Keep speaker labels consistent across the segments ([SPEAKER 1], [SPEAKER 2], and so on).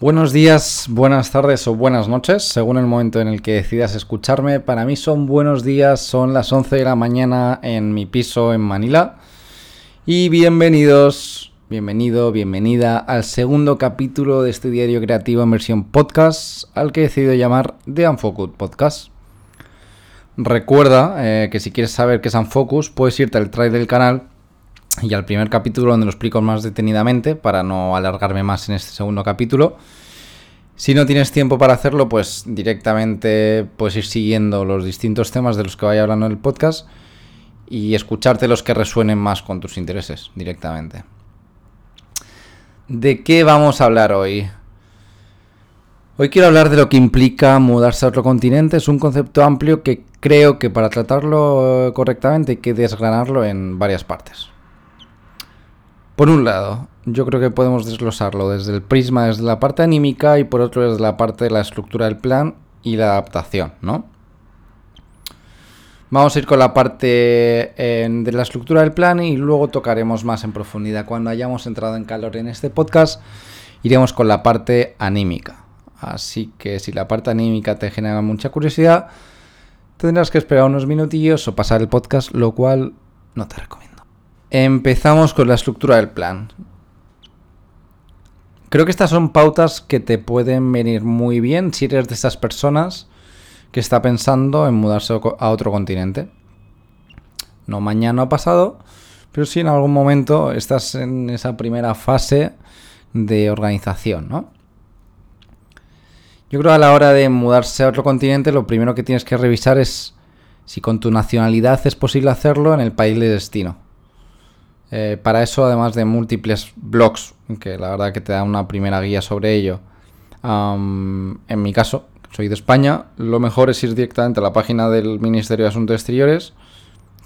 [SPEAKER 1] Buenos días, buenas tardes o buenas noches, según el momento en el que decidas escucharme. Para mí son buenos días, son las 11 de la mañana en mi piso en Manila. Y bienvenidos, bienvenido, bienvenida al segundo capítulo de este diario creativo en versión podcast, al que he decidido llamar The Unfocus Podcast. Recuerda eh, que si quieres saber qué es Unfocus, puedes irte al trailer del canal y al primer capítulo donde lo explico más detenidamente para no alargarme más en este segundo capítulo. Si no tienes tiempo para hacerlo, pues directamente puedes ir siguiendo los distintos temas de los que vaya hablando en el podcast y escucharte los que resuenen más con tus intereses directamente. ¿De qué vamos a hablar hoy? Hoy quiero hablar de lo que implica mudarse a otro continente. Es un concepto amplio que creo que para tratarlo correctamente hay que desgranarlo en varias partes. Por un lado, yo creo que podemos desglosarlo desde el prisma, desde la parte anímica y por otro desde la parte de la estructura del plan y la adaptación, ¿no? Vamos a ir con la parte de la estructura del plan y luego tocaremos más en profundidad. Cuando hayamos entrado en calor en este podcast, iremos con la parte anímica. Así que si la parte anímica te genera mucha curiosidad, tendrás que esperar unos minutillos o pasar el podcast, lo cual no te recomiendo. Empezamos con la estructura del plan. Creo que estas son pautas que te pueden venir muy bien si eres de esas personas que está pensando en mudarse a otro continente. No mañana o pasado, pero sí en algún momento estás en esa primera fase de organización, ¿no? Yo creo que a la hora de mudarse a otro continente, lo primero que tienes que revisar es si con tu nacionalidad es posible hacerlo en el país de destino. Eh, para eso, además de múltiples blogs, que la verdad que te da una primera guía sobre ello, en mi caso, soy de España, lo mejor es ir directamente a la página del Ministerio de Asuntos Exteriores,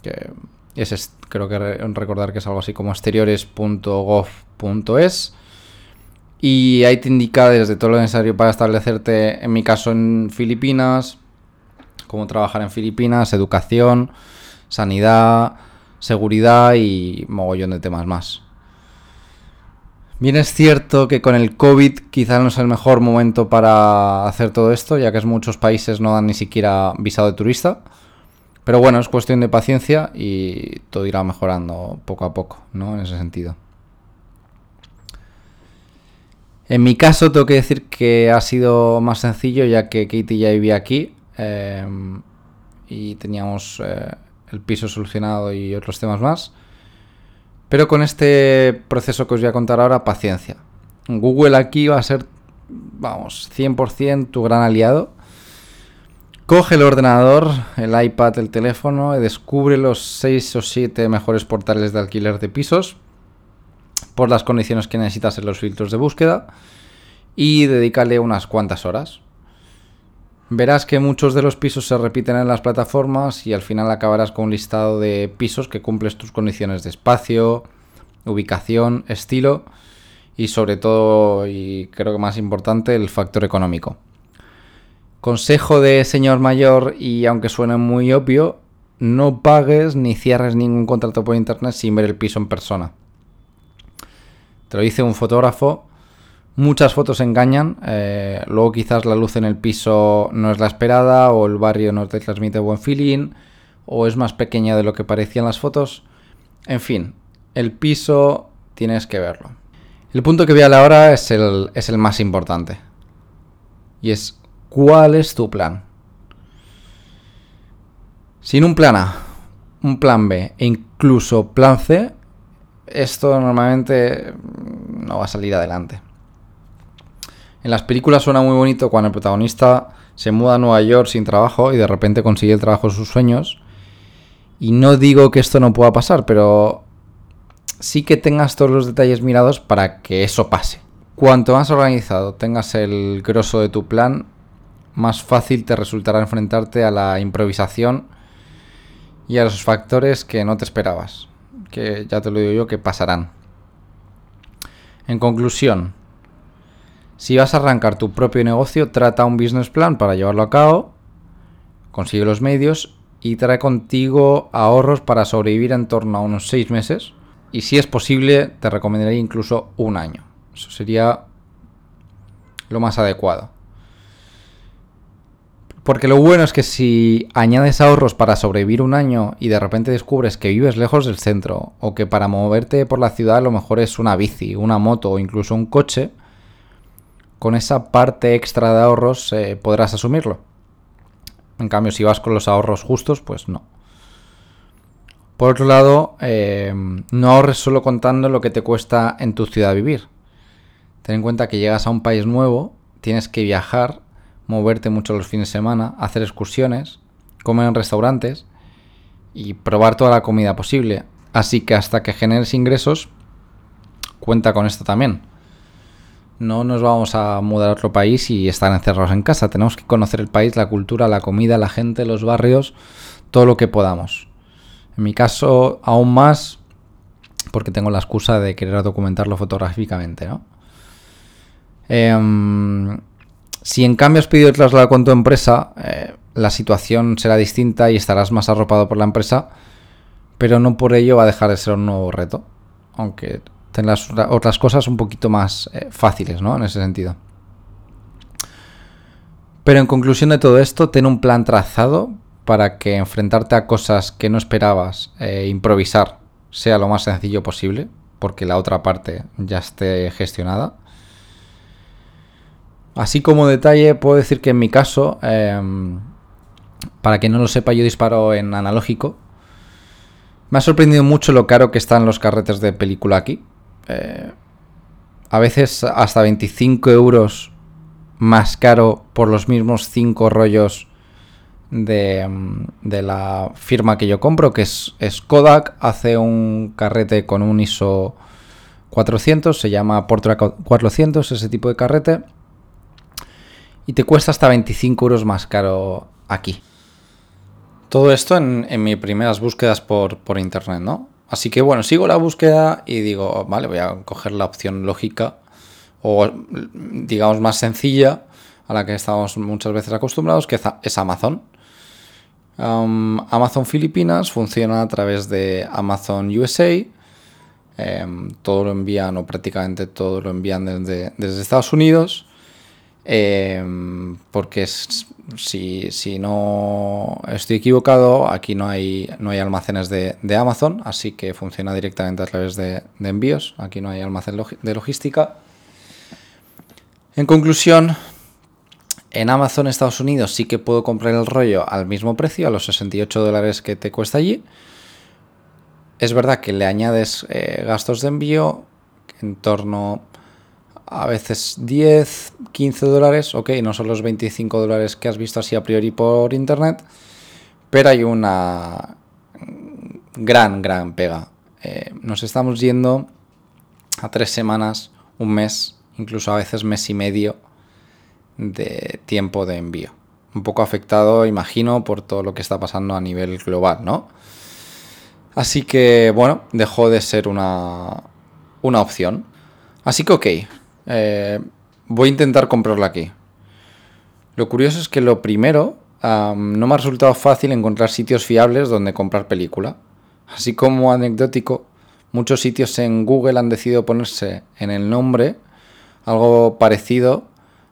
[SPEAKER 1] que es, creo que recordar que es algo así como exteriores.gov.es. Y ahí te indica desde todo lo necesario para establecerte, en mi caso, en Filipinas, cómo trabajar en Filipinas, educación, sanidad, seguridad y mogollón de temas más. Bien es cierto que con el COVID quizás no es el mejor momento para hacer todo esto, ya que en muchos países no dan ni siquiera visado de turista. Pero bueno, es cuestión de paciencia y todo irá mejorando poco a poco, ¿no? En ese sentido. En mi caso tengo que decir que ha sido más sencillo ya que Katie ya vivía aquí eh, y teníamos eh, el piso solucionado y otros temas más. Pero con este proceso que os voy a contar ahora, paciencia. Google aquí va a ser, vamos, 100% tu gran aliado. Coge el ordenador, el iPad, el teléfono y descubre los 6 o 7 mejores portales de alquiler de pisos por las condiciones que necesitas en los filtros de búsqueda y dedícale unas cuantas horas. Verás que muchos de los pisos se repiten en las plataformas y al final acabarás con un listado de pisos que cumples tus condiciones de espacio, ubicación, estilo y sobre todo, y creo que más importante, el factor económico. Consejo de señor mayor y aunque suene muy obvio, no pagues ni cierres ningún contrato por internet sin ver el piso en persona. Te lo dice un fotógrafo Muchas fotos engañan, eh, luego quizás la luz en el piso no es la esperada o el barrio no te transmite buen feeling o es más pequeña de lo que parecían las fotos. En fin, el piso tienes que verlo. El punto que voy a hablar ahora es el, es el más importante. Y es, ¿cuál es tu plan? Sin un plan A, un plan B e incluso plan C, esto normalmente no va a salir adelante. En las películas suena muy bonito cuando el protagonista se muda a Nueva York sin trabajo y de repente consigue el trabajo de sus sueños. Y no digo que esto no pueda pasar, pero sí que tengas todos los detalles mirados para que eso pase. Cuanto más organizado tengas el grosso de tu plan, más fácil te resultará enfrentarte a la improvisación y a los factores que no te esperabas, que ya te lo digo yo que pasarán. En conclusión, si vas a arrancar tu propio negocio, trata un business plan para llevarlo a cabo, consigue los medios y trae contigo ahorros para sobrevivir en torno a unos 6 meses. Y si es posible, te recomendaría incluso un año. Eso sería lo más adecuado. Porque lo bueno es que si añades ahorros para sobrevivir un año y de repente descubres que vives lejos del centro o que para moverte por la ciudad lo mejor es una bici, una moto o incluso un coche, con esa parte extra de ahorros eh, podrás asumirlo. En cambio, si vas con los ahorros justos, pues no. Por otro lado, eh, no ahorres solo contando lo que te cuesta en tu ciudad vivir. Ten en cuenta que llegas a un país nuevo, tienes que viajar moverte mucho los fines de semana, hacer excursiones, comer en restaurantes y probar toda la comida posible. Así que hasta que generes ingresos, cuenta con esto también. No nos vamos a mudar a otro país y estar encerrados en casa. Tenemos que conocer el país, la cultura, la comida, la gente, los barrios, todo lo que podamos. En mi caso, aún más, porque tengo la excusa de querer documentarlo fotográficamente, ¿no? Em, si en cambio has pedido el traslado con tu empresa, eh, la situación será distinta y estarás más arropado por la empresa, pero no por ello va a dejar de ser un nuevo reto, aunque tendrás otras cosas un poquito más eh, fáciles, ¿no? En ese sentido. Pero en conclusión de todo esto, ten un plan trazado para que enfrentarte a cosas que no esperabas, e improvisar, sea lo más sencillo posible, porque la otra parte ya esté gestionada. Así como detalle, puedo decir que en mi caso, em, para que no lo sepa, yo disparo en analógico. Me ha sorprendido mucho lo caro que están los carretes de película aquí. Eh, a veces hasta 25 euros más caro por los mismos 5 rollos de, em, de, la firma que yo compro, que es, es, Kodak. Hace un carrete con un ISO 400, se llama Portra 400, ese tipo de carrete y te cuesta hasta 25 euros más caro aquí. Todo esto en, mis primeras búsquedas por, internet, ¿no? Así que bueno, sigo la búsqueda y digo, vale, voy a coger la opción lógica o digamos más sencilla a la que estamos muchas veces acostumbrados, que es Amazon. Amazon Filipinas funciona a través de Amazon USA. Em, todo lo envían o prácticamente todo lo envían desde, desde Estados Unidos. Em, porque si, si, no estoy equivocado, aquí no hay, no hay almacenes de, Amazon, así que funciona directamente a través de, envíos. Aquí no hay almacén de logística. En conclusión, en Amazon Estados Unidos sí que puedo comprar el rollo al mismo precio, a los 68 dólares que te cuesta allí. Es verdad que le añades eh, gastos de envío en torno a veces 10, 15 dólares, ok, no son los 25 dólares que has visto así a priori por internet, pero hay una gran, gran pega. Eh, nos estamos yendo a tres semanas, un mes, incluso a veces mes y medio de tiempo de envío. Un poco afectado, imagino, por todo lo que está pasando a nivel global, ¿no? Así que, bueno, dejó de ser una, una opción. Así que, ok, eh, voy a intentar comprarla aquí. Lo curioso es que lo primero, no me ha resultado fácil encontrar sitios fiables donde comprar película. Así como anecdótico, muchos sitios en Google han decidido ponerse en el nombre algo parecido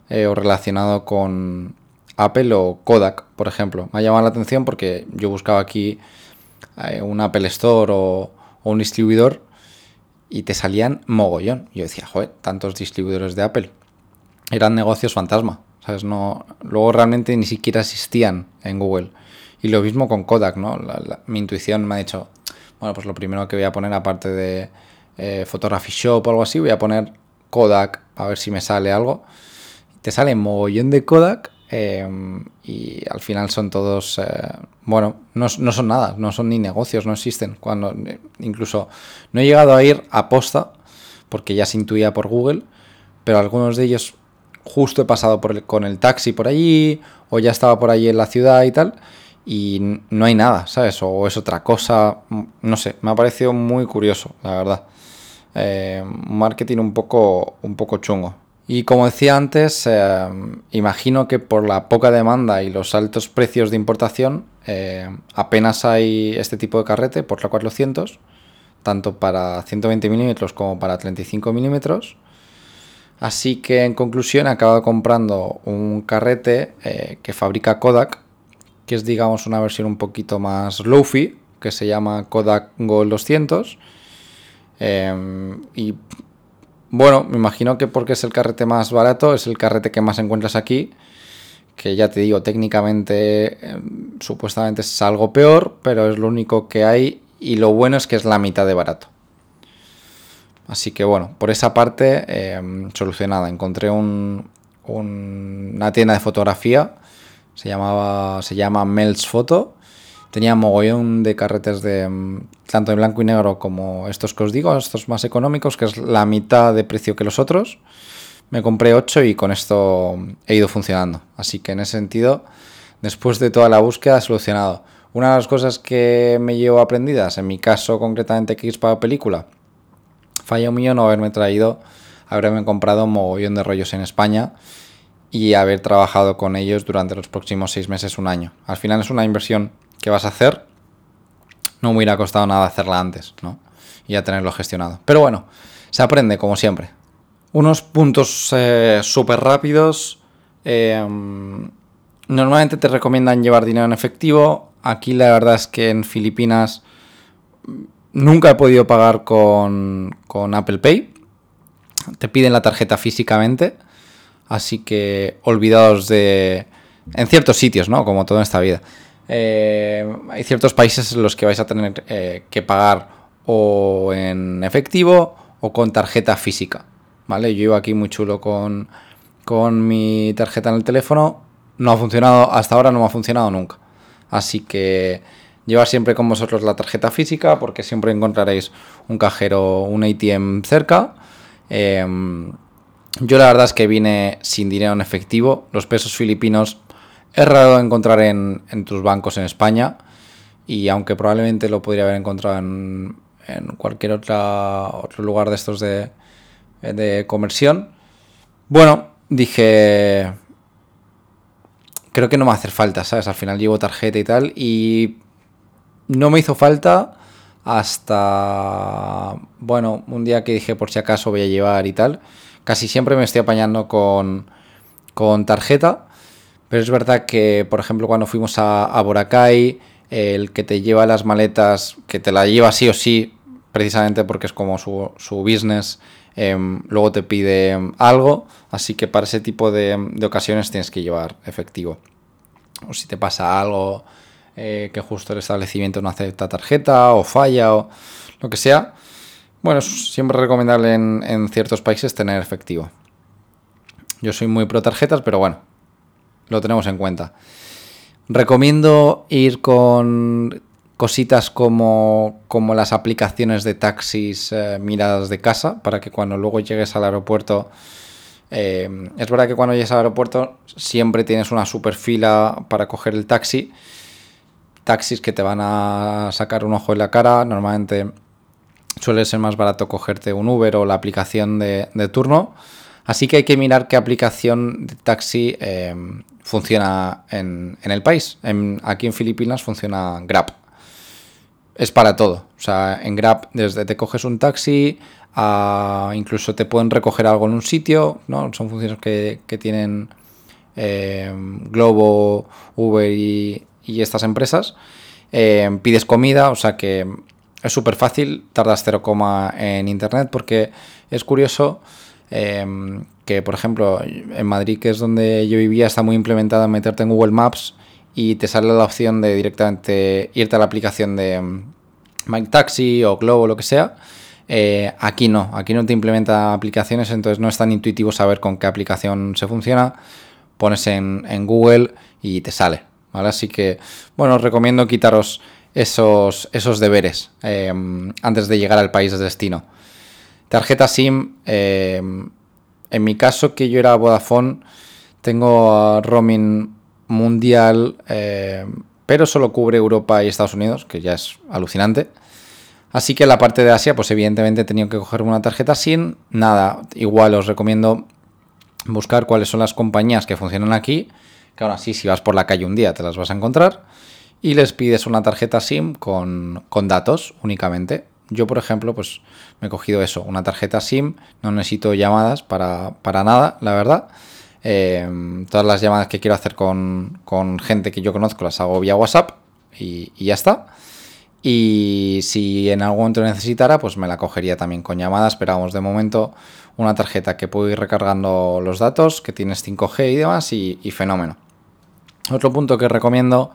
[SPEAKER 1] eh, o relacionado con Apple o Kodak, por ejemplo. Me ha llamado la atención porque yo buscaba aquí eh, un Apple Store o un distribuidor y te salían mogollón. Yo decía, joder, tantos distribuidores de Apple. Eran negocios fantasma, ¿sabes? No, luego realmente ni siquiera existían en Google. Y lo mismo con Kodak, ¿no? mi intuición me ha dicho, bueno, pues lo primero que voy a poner, aparte de eh, Photography Shop o algo así, voy a poner Kodak, a ver si me sale algo. Te sale mogollón de Kodak Em, y al final son todos, eh, bueno, no, son nada, no son ni negocios, no existen. Cuando incluso no he llegado a ir a posta, porque ya se intuía por Google, pero algunos de ellos justo he pasado con el taxi por allí, o ya estaba por allí en la ciudad y tal, y no hay nada, ¿sabes? O es otra cosa, no sé, me ha parecido muy curioso, la verdad. Eh, marketing un poco, un poco chungo. Y como decía antes, eh, imagino que por la poca demanda y los altos precios de importación, eh, apenas hay este tipo de carrete por la 400, tanto para 120 milímetros como para 35 milímetros. Así que en conclusión he acabado comprando un carrete eh, que fabrica Kodak, que es digamos una versión un poquito más low-fi, que se llama Kodak Gold 200. Em, y bueno, me imagino que porque es el carrete más barato, es el carrete que más encuentras aquí, que ya te digo, técnicamente em, supuestamente es algo peor, pero es lo único que hay y lo bueno es que es la mitad de barato. Así que bueno, por esa parte em, solucionada. Encontré un, una tienda de fotografía, se, llamaba, se llama Mel's Photo. Tenía mogollón de carretes de em, tanto en blanco y negro como estos que os digo, estos más económicos, que es la mitad de precio que los otros. Me compré 8 y con esto he ido funcionando. Así que en ese sentido, después de toda la búsqueda, solucionado. Una de las cosas que me llevo aprendidas, en mi caso concretamente que es para película, Falla mío no haberme traído, haberme comprado un mogollón de rollos en España y haber trabajado con ellos durante los próximos seis meses, un año. Al final es una inversión que vas a hacer, no me hubiera costado nada hacerla antes, ¿no? Y ya tenerlo gestionado. Pero bueno, se aprende como siempre. Unos puntos eh, súper rápidos. Em, normalmente te recomiendan llevar dinero en efectivo. Aquí la verdad es que en Filipinas Nunca he podido pagar con, Apple Pay. Te piden la tarjeta físicamente. Así que olvidados de... En ciertos sitios, ¿no? Como todo en esta vida. Eh, hay ciertos países en los que vais a tener eh, que pagar o en efectivo o con tarjeta física. ¿Vale? Yo iba aquí muy chulo con, con mi tarjeta en el teléfono. No ha funcionado, hasta ahora no me ha funcionado nunca. Así que Llevar siempre con vosotros la tarjeta física porque siempre encontraréis un cajero, un ATM cerca. Em, yo la verdad es que vine sin dinero en efectivo. Los pesos filipinos es raro encontrar en, tus bancos en España. Y aunque probablemente lo podría haber encontrado en, cualquier otra, otro lugar de estos de, de conversión, bueno, dije, creo que no me va a hacer falta, ¿sabes? Al final llevo tarjeta y tal. Y no me hizo falta hasta, bueno, un día que dije por si acaso voy a llevar y tal. Casi siempre me estoy apañando con, con tarjeta, pero es verdad que, por ejemplo, cuando fuimos a, a Boracay, el que te lleva las maletas, que te la lleva sí o sí, precisamente porque es como su, business, em, luego te pide algo, así que para ese tipo de, de ocasiones tienes que llevar efectivo. O si te pasa algo eh, que justo el establecimiento no acepta tarjeta o falla o lo que sea. Bueno, es siempre recomendable en, ciertos países tener efectivo. Yo soy muy pro tarjetas, pero bueno, lo tenemos en cuenta. Recomiendo ir con cositas como, como las aplicaciones de taxis eh, miradas de casa para que cuando luego llegues al aeropuerto... Eh, es verdad que cuando llegues al aeropuerto siempre tienes una super fila para coger el taxi taxis que te van a sacar un ojo en la cara. Normalmente suele ser más barato cogerte un Uber o la aplicación de, turno. Así que hay que mirar qué aplicación de taxi eh, funciona en, el país. aquí en Filipinas funciona Grab. Es para todo. O sea, en Grab desde te coges un taxi a incluso te pueden recoger algo en un sitio. ¿no? Son funciones que, tienen eh, Globo, Uber y, y estas empresas. Eh, pides comida, o sea que es súper fácil, tardas 0, en internet porque es curioso eh, que, por ejemplo, en Madrid, que es donde yo vivía, está muy implementada meterte en Google Maps y te sale la opción de directamente irte a la aplicación de mm, Mike Taxi o Globo o lo que sea. Eh, aquí no, aquí no te implementa aplicaciones, entonces no es tan intuitivo saber con qué aplicación se funciona. Pones en Google y te sale. Así que, bueno, os recomiendo quitaros esos, esos deberes em, antes de llegar al país de destino. Tarjeta SIM, em, en mi caso, que yo era Vodafone, tengo roaming mundial, em, pero solo cubre Europa y Estados Unidos, que ya es alucinante. Así que en la parte de Asia, pues evidentemente he tenido que coger una tarjeta SIM. Nada, igual os recomiendo buscar cuáles son las compañías que funcionan aquí que aún así si vas por la calle un día te las vas a encontrar, y les pides una tarjeta SIM con, datos únicamente. yo, por ejemplo, pues me he cogido eso, una tarjeta SIM, no necesito llamadas para, para nada, la verdad. Em, todas las llamadas que quiero hacer con, con, gente que yo conozco las hago vía WhatsApp y, y, ya está. Y si en algún momento necesitara, pues me la cogería también con llamadas, pero vamos, de momento una tarjeta que puedo ir recargando los datos, que tienes 5G y demás, y fenómeno. Otro punto que recomiendo,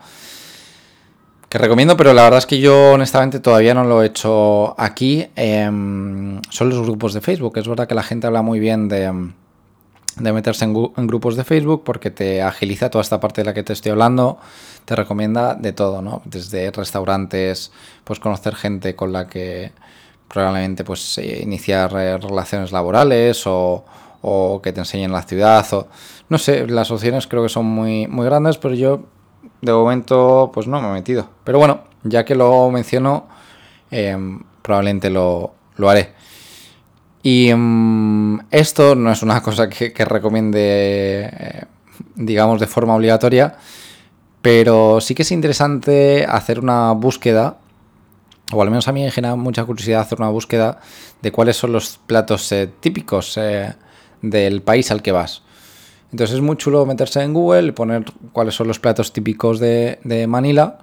[SPEAKER 1] que recomiendo, pero la verdad es que yo honestamente todavía no lo he hecho aquí, eh, son los grupos de Facebook. Es verdad que la gente habla muy bien de de meterse en, grupos de Facebook porque te agiliza toda esta parte de la que te estoy hablando, te recomienda de todo, ¿no? Desde restaurantes, pues conocer gente con la que probablemente pues eh, iniciar eh, relaciones laborales o, o, que te enseñen la ciudad o no sé, las opciones creo que son muy, muy grandes, pero yo de momento pues no me he metido. Pero bueno, ya que lo menciono, eh, probablemente lo, lo haré. Y um, esto no es una cosa que, que recomiende, eh, digamos, de forma obligatoria, pero sí que es interesante hacer una búsqueda, o al menos a mí me genera mucha curiosidad hacer una búsqueda de cuáles son los platos eh, típicos eh, del país al que vas. Entonces es muy chulo meterse en Google y poner cuáles son los platos típicos de, Manila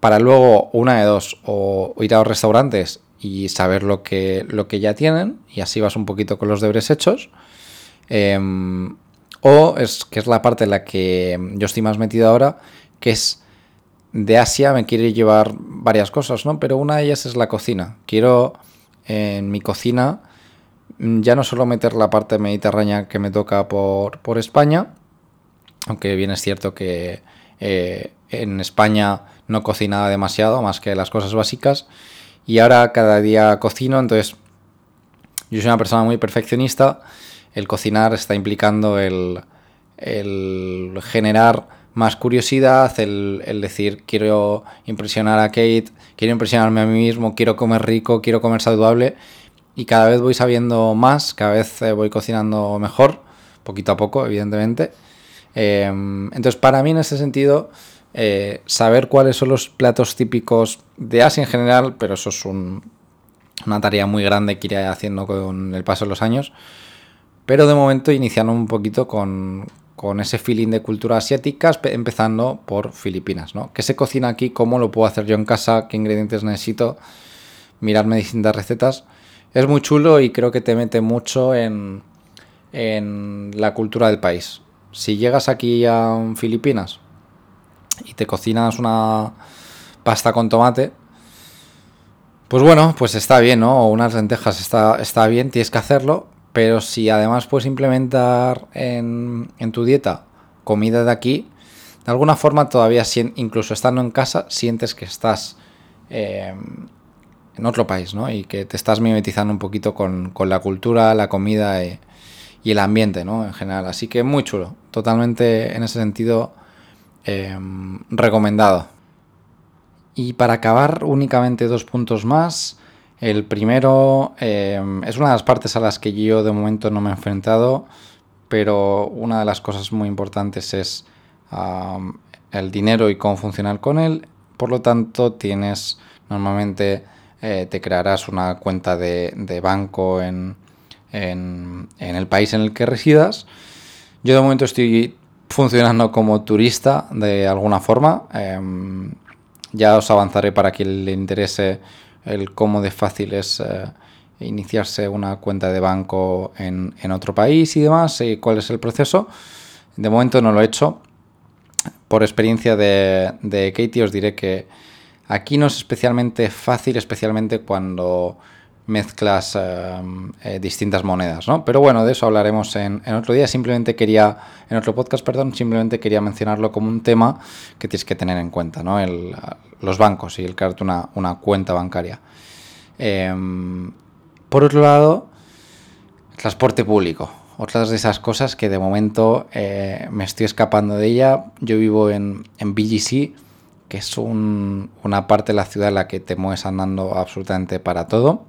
[SPEAKER 1] para luego una de dos, o ir a los restaurantes y saber lo que, lo que ya tienen y así vas un poquito con los deberes hechos. Em, o es que es la parte en la que yo estoy más metido ahora, que es de Asia me quiere llevar varias cosas, ¿no? Pero una de ellas es la cocina. Quiero en mi cocina ya no solo meter la parte mediterránea que me toca por, por España, aunque bien es cierto que eh, en España no cocinaba demasiado, más que las cosas básicas, y ahora cada día cocino, entonces yo soy una persona muy perfeccionista, el cocinar está implicando el, el generar más curiosidad, el, el, decir quiero impresionar a Kate, quiero impresionarme a mí mismo, quiero comer rico, quiero comer saludable y cada vez voy sabiendo más, cada vez eh, voy cocinando mejor, poquito a poco, evidentemente. Eh, entonces, para mí en ese sentido, eh, saber cuáles son los platos típicos de Asia en general, pero eso es un, una tarea muy grande que iré haciendo con el paso de los años. Pero de momento iniciando un poquito con, con ese feeling de cultura asiática, empezando por Filipinas, ¿no? ¿Qué se cocina aquí? ¿Cómo lo puedo hacer yo en casa? ¿Qué ingredientes necesito? Mirarme distintas recetas. Es muy chulo y creo que te mete mucho en, en la cultura del país. Si llegas aquí a Filipinas y te cocinas una pasta con tomate, pues bueno, pues está bien, ¿no? O unas lentejas está, está bien, tienes que hacerlo, pero si además puedes implementar en, en tu dieta comida de aquí, de alguna forma todavía, incluso estando en casa, sientes que estás eh, en otro país, ¿no? Y que te estás mimetizando un poquito con, con la cultura, la comida y, y, el ambiente, ¿no? En general. Así que muy chulo. Totalmente en ese sentido eh, recomendado. Y para acabar, únicamente dos puntos más. El primero eh, es una de las partes a las que yo de momento no me he enfrentado, pero una de las cosas muy importantes es el dinero y cómo funcionar con él. Por lo tanto, tienes normalmente eh, te crearás una cuenta de, banco en, en, el país en el que residas. Yo de momento estoy funcionando como turista de alguna forma. Eh, ya os avanzaré para quien le interese el cómo de fácil es eh, iniciarse una cuenta de banco en, en, otro país y demás, y cuál es el proceso. De momento no lo he hecho. Por experiencia de, de Katie os diré que aquí no es especialmente fácil, especialmente cuando mezclas eh, eh, distintas monedas, ¿no? Pero bueno, de eso hablaremos en, otro día. Simplemente quería, en otro podcast, perdón, simplemente quería mencionarlo como un tema que tienes que tener en cuenta, ¿no? Los bancos y el crearte una, una cuenta bancaria. Eh, por otro lado, transporte público. Otras de esas cosas que de momento eh, me estoy escapando de ella. Yo vivo en, en BGC, que es un, una parte de la ciudad en la que te mueves andando absolutamente para todo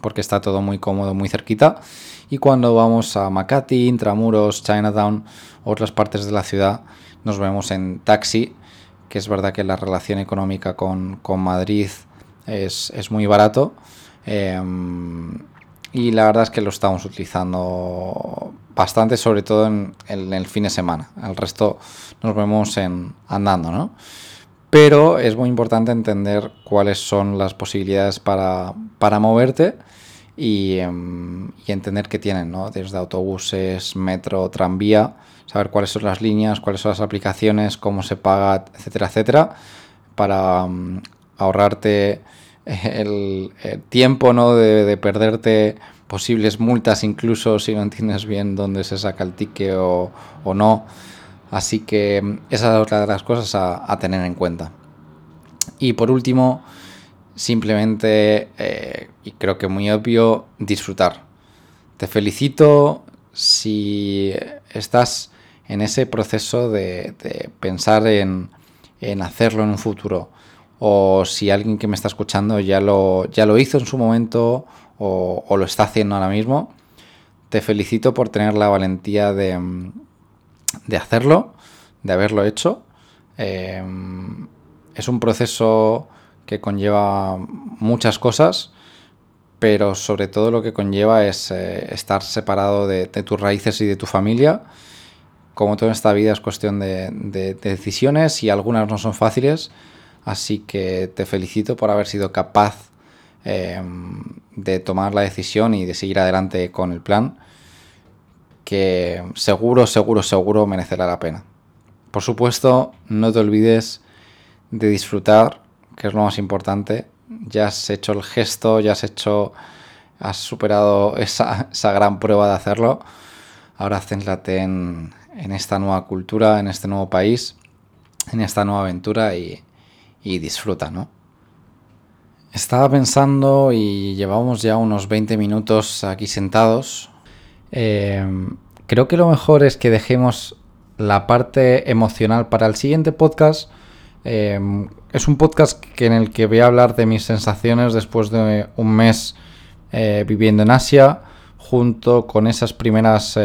[SPEAKER 1] porque está todo muy cómodo, muy cerquita. Y cuando vamos a Makati, Intramuros, Chinatown, otras partes de la ciudad, nos vemos en taxi, que es verdad que la relación económica con, con Madrid es, muy barato. Em, y la verdad es que lo estamos utilizando bastante, sobre todo en, el fin de semana. El resto nos vemos en andando, ¿no? Pero es muy importante entender cuáles son las posibilidades para, moverte em, y, entender qué tienen, ¿no? Desde autobuses, metro, tranvía, saber cuáles son las líneas, cuáles son las aplicaciones, cómo se paga, etcétera, etcétera, para em, ahorrarte el, tiempo ¿no? De, perderte posibles multas incluso si no entiendes bien dónde se saca el ticket o, no. Así que mm, esa es otra de las cosas a, tener en cuenta. Y por último, simplemente, eh, y creo que muy obvio, disfrutar. Te felicito si estás en ese proceso de, pensar en, hacerlo en un futuro o si alguien que me está escuchando ya lo, ya lo hizo en su momento o, lo está haciendo ahora mismo, te felicito por tener la valentía de, de hacerlo, de haberlo hecho. Eh, es un proceso que conlleva muchas cosas, pero sobre todo lo que conlleva es eh, estar separado de, tus raíces y de tu familia. Como todo en esta vida es cuestión de, de decisiones y algunas no son fáciles Así que te felicito por haber sido capaz em, de tomar la decisión y de seguir adelante con el plan, que seguro, seguro, seguro merecerá la pena. Por supuesto, no te olvides de disfrutar, que es lo más importante. Ya has hecho el gesto, ya has hecho, has superado esa, gran prueba de hacerlo. Ahora céntrate en, en esta nueva cultura, en este nuevo país, en esta nueva aventura y, y disfruta, ¿no? Estaba pensando y llevamos ya unos 20 minutos aquí sentados. Eh, creo que lo mejor es que dejemos la parte emocional para el siguiente podcast. Eh, es un podcast que en el que voy a hablar de mis sensaciones después de un mes eh, viviendo en Asia, junto con esas primeras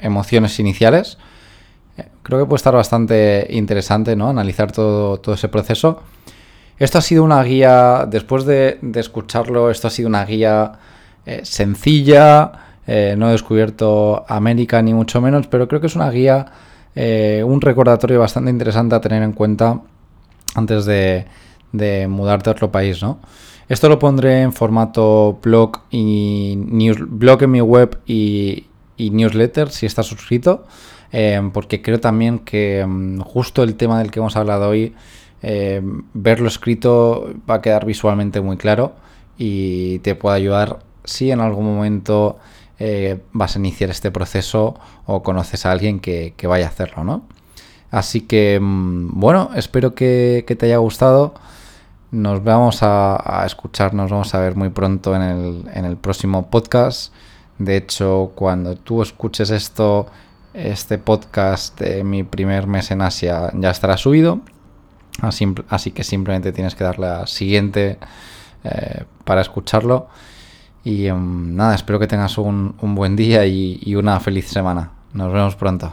[SPEAKER 1] emociones iniciales. Creo que puede estar bastante interesante, ¿no? Analizar todo, todo ese proceso. Esto ha sido una guía, después de, escucharlo, esto ha sido una guía eh, sencilla, eh, no he descubierto América ni mucho menos, pero creo que es una guía, eh, un recordatorio bastante interesante a tener en cuenta antes de, mudarte a otro país, ¿no? Esto lo pondré en formato blog y blog en mi web y, newsletter si estás suscrito. Em, porque creo también que em, justo el tema del que hemos hablado hoy, verlo escrito va a quedar visualmente muy claro y te puede ayudar si en algún momento eh, vas a iniciar este proceso o conoces a alguien que, vaya a hacerlo, ¿no? Así que, bueno, espero que, te haya gustado. Nos vamos a, escuchar, nos vamos a ver muy pronto en el, en el próximo podcast. De hecho, cuando tú escuches esto, este podcast de mi primer mes en Asia ya estará subido. Así, que simplemente tienes que darle a siguiente eh, para escucharlo. Y em, nada, espero que tengas un, buen día y una feliz semana. Nos vemos pronto.